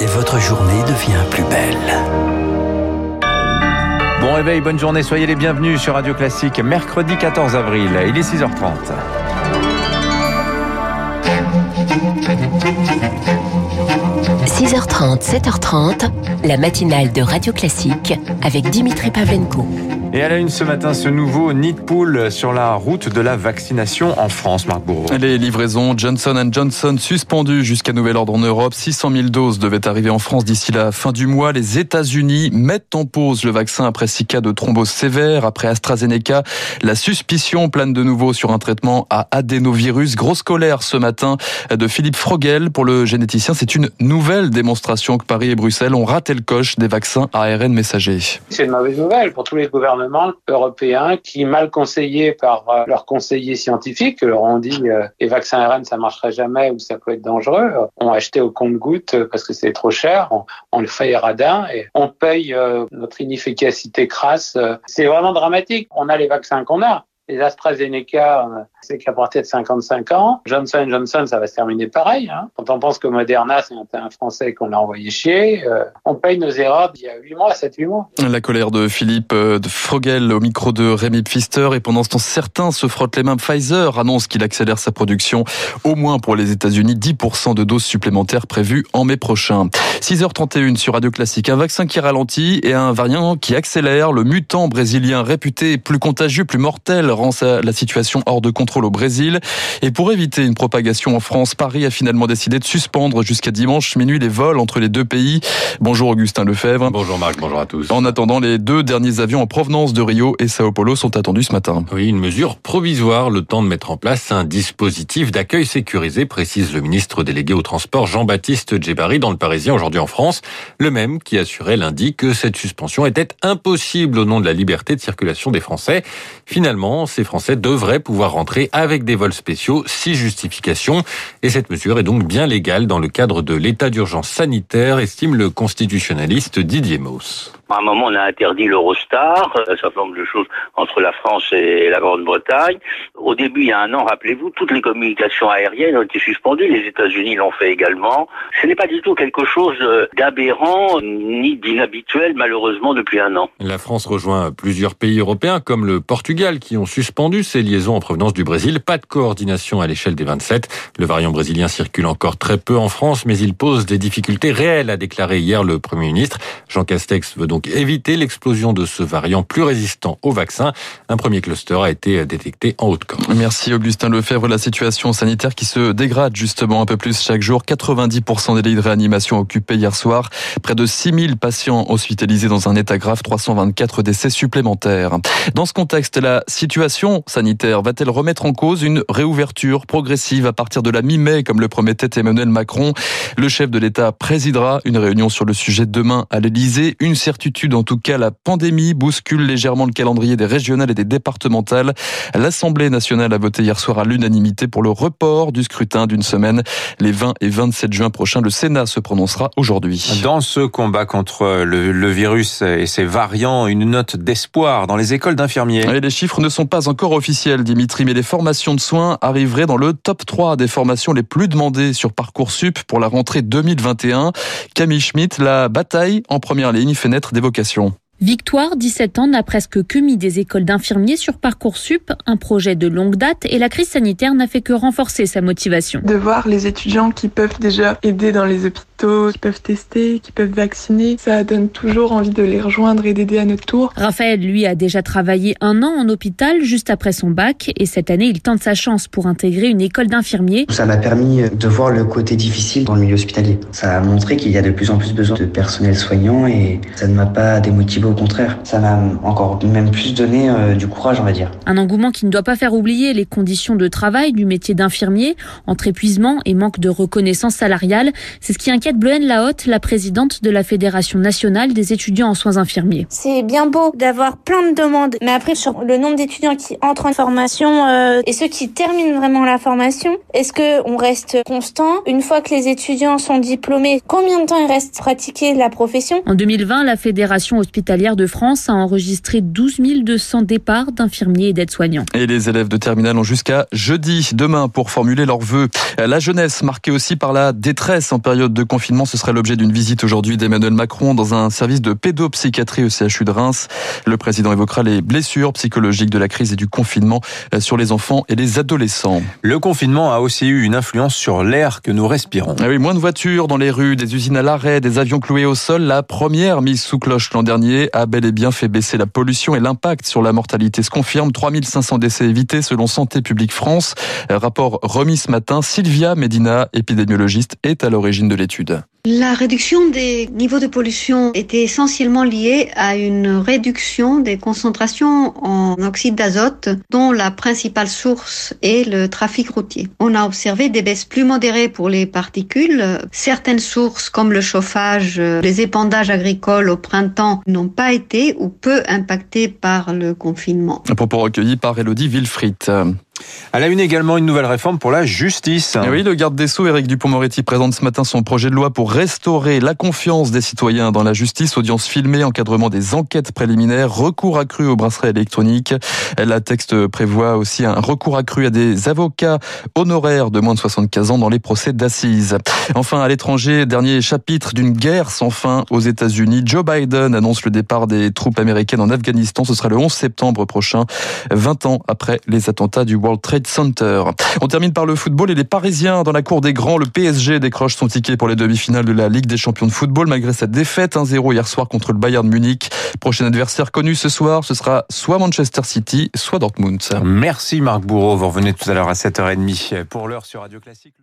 et votre journée devient plus belle. Bon réveil, bonne journée, soyez les bienvenus sur Radio Classique, mercredi 14 avril, il est 6h30. 6h30, 7h30, la matinale de Radio Classique avec Dimitri Pavlenko. Et à la une ce matin, ce nouveau nid de poule sur la route de la vaccination en France, Marc Bourreau. Les livraisons Johnson Johnson suspendues jusqu'à nouvel ordre en Europe. 600 000 doses devaient arriver en France d'ici la fin du mois. Les États-Unis mettent en pause le vaccin après six cas de thrombose sévère. Après AstraZeneca, la suspicion plane de nouveau sur un traitement à adénovirus. Grosse colère ce matin de Philippe Frogel pour le généticien. C'est une nouvelle démonstration que Paris et Bruxelles ont raté le coche des vaccins ARN messagers. C'est une mauvaise nouvelle pour tous les gouvernements européens qui, mal conseillés par euh, leurs conseillers scientifiques, leur ont dit euh, les vaccins ARN ça marcherait jamais ou ça peut être dangereux, ont acheté au compte-goutte parce que c'est trop cher, on, le fait radin et on paye euh, notre inefficacité crasse. C'est vraiment dramatique. On a les vaccins qu'on a. Les AstraZeneca, c'est qu'à partir de 55 ans, Johnson Johnson, ça va se terminer pareil. Hein. Quand on pense que Moderna, c'est un Français qu'on a envoyé chier, euh, on paye nos erreurs d'il y a 8 mois, 7-8 mois. La colère de Philippe euh, de Frogel au micro de Rémi Pfister. Et pendant ce temps, certains se frottent les mains. Pfizer annonce qu'il accélère sa production, au moins pour les États-Unis, 10% de doses supplémentaires prévues en mai prochain. 6h31 sur Radio Classique. Un vaccin qui ralentit et un variant qui accélère. Le mutant brésilien réputé plus contagieux, plus mortel rend la situation hors de contrôle au Brésil. Et pour éviter une propagation en France, Paris a finalement décidé de suspendre jusqu'à dimanche minuit les vols entre les deux pays. Bonjour Augustin Lefebvre. Bonjour Marc, bonjour à tous. En attendant, les deux derniers avions en provenance de Rio et Sao Paulo sont attendus ce matin. Oui, une mesure provisoire, le temps de mettre en place un dispositif d'accueil sécurisé, précise le ministre délégué au transport Jean-Baptiste Djebari dans le Parisien aujourd'hui en France. Le même qui assurait lundi que cette suspension était impossible au nom de la liberté de circulation des Français. Finalement, ces Français devraient pouvoir rentrer avec des vols spéciaux, si justification. Et cette mesure est donc bien légale dans le cadre de l'état d'urgence sanitaire, estime le constitutionnaliste Didier Mauss. À un moment, on a interdit l'Eurostar, un certain nombre de choses entre la France et la Grande-Bretagne. Au début, il y a un an, rappelez-vous, toutes les communications aériennes ont été suspendues. Les États-Unis l'ont fait également. Ce n'est pas du tout quelque chose d'aberrant ni d'inhabituel, malheureusement, depuis un an. La France rejoint plusieurs pays européens, comme le Portugal, qui ont suspendu ces liaisons en provenance du Brésil. Pas de coordination à l'échelle des 27. Le variant brésilien circule encore très peu en France, mais il pose des difficultés réelles, a déclaré hier le Premier ministre. Jean Castex veut donc donc éviter l'explosion de ce variant plus résistant au vaccin. Un premier cluster a été détecté en Haute-Corse. Merci Augustin Lefebvre. La situation sanitaire qui se dégrade justement un peu plus chaque jour. 90% des lits de réanimation occupés hier soir. Près de 6000 patients hospitalisés dans un état grave. 324 décès supplémentaires. Dans ce contexte, la situation sanitaire va-t-elle remettre en cause une réouverture progressive à partir de la mi-mai, comme le promettait Emmanuel Macron? Le chef de l'État présidera une réunion sur le sujet demain à l'Élysée. Une certitude en tout cas, la pandémie bouscule légèrement le calendrier des régionales et des départementales. L'Assemblée nationale a voté hier soir à l'unanimité pour le report du scrutin d'une semaine. Les 20 et 27 juin prochains, le Sénat se prononcera aujourd'hui. Dans ce combat contre le, le, virus et ses variants, une note d'espoir dans les écoles d'infirmiers. les chiffres ne sont pas encore officiels, Dimitri, mais les formations de soins arriveraient dans le top 3 des formations les plus demandées sur Parcoursup pour la rentrée 2021. Camille Schmitt, la bataille en première ligne fait naître des vocations. Victoire, 17 ans, n'a presque que mis des écoles d'infirmiers sur Parcoursup, un projet de longue date et la crise sanitaire n'a fait que renforcer sa motivation. De voir les étudiants qui peuvent déjà aider dans les hôpitaux, qui peuvent tester, qui peuvent vacciner, ça donne toujours envie de les rejoindre et d'aider à notre tour. Raphaël, lui, a déjà travaillé un an en hôpital juste après son bac et cette année, il tente sa chance pour intégrer une école d'infirmiers. Ça m'a permis de voir le côté difficile dans le milieu hospitalier. Ça a montré qu'il y a de plus en plus besoin de personnel soignant et ça ne m'a pas démotivé au contraire, ça m'a encore même plus donné euh, du courage, on va dire. Un engouement qui ne doit pas faire oublier les conditions de travail du métier d'infirmier, entre épuisement et manque de reconnaissance salariale. C'est ce qui inquiète Bloen Lahotte, la présidente de la Fédération nationale des étudiants en soins infirmiers. C'est bien beau d'avoir plein de demandes, mais après sur le nombre d'étudiants qui entrent en formation euh, et ceux qui terminent vraiment la formation, est-ce que on reste constant? Une fois que les étudiants sont diplômés Combien de temps il reste pratiquer la profession? En 2020, la Fédération hospitalière de France a enregistré 12 200 départs d'infirmiers et d'aides-soignants. Et les élèves de terminale ont jusqu'à jeudi, demain, pour formuler leurs vœux. La jeunesse marquée aussi par la détresse en période de confinement confinement. Ce sera l'objet d'une visite aujourd'hui d'Emmanuel Macron dans un service de pédopsychiatrie au CHU de Reims. Le président évoquera les blessures psychologiques de la crise et du confinement euh, sur les enfants et les adolescents. Le confinement a aussi eu une influence sur l'air que nous respirons. Ah oui, moins de voitures dans les rues, des usines à l'arrêt, des avions cloués au sol. La première mise sous cloche l'an dernier a bel et bien fait baisser la pollution et l'impact sur la mortalité se confirme. 3500 décès évités selon Santé publique France. Rapport remis ce matin. Sylvia Medina, épidémiologiste, est à l'origine de l'étude. La réduction des niveaux de pollution était essentiellement liée à une réduction des concentrations en oxyde d'azote dont la principale source est le trafic routier. On a observé des baisses plus modérées pour les particules. Certaines sources comme le chauffage, les épandages agricoles au printemps n'ont pas été ou peu impactées par le confinement. Un propos recueilli par Elodie Wilfried. À la une également, une nouvelle réforme pour la justice. Et oui, le garde des Sceaux, Éric Dupont-Moretti, présente ce matin son projet de loi pour restaurer la confiance des citoyens dans la justice. Audience filmée, encadrement des enquêtes préliminaires, recours accru au bracelet électronique. La texte prévoit aussi un recours accru à des avocats honoraires de moins de 75 ans dans les procès d'assises. Enfin, à l'étranger, dernier chapitre d'une guerre sans fin aux États-Unis. Joe Biden annonce le départ des troupes américaines en Afghanistan. Ce sera le 11 septembre prochain, 20 ans après les attentats du World Trade Center. On termine par le football et les Parisiens dans la cour des grands. Le PSG décroche son ticket pour les demi-finales de la Ligue des champions de football malgré sa défaite 1-0 hier soir contre le Bayern Munich. Prochain adversaire connu ce soir, ce sera soit Manchester City, soit Dortmund. Merci Marc Bourreau. Vous revenez tout à l'heure à 7h30 pour l'heure sur Radio Classique.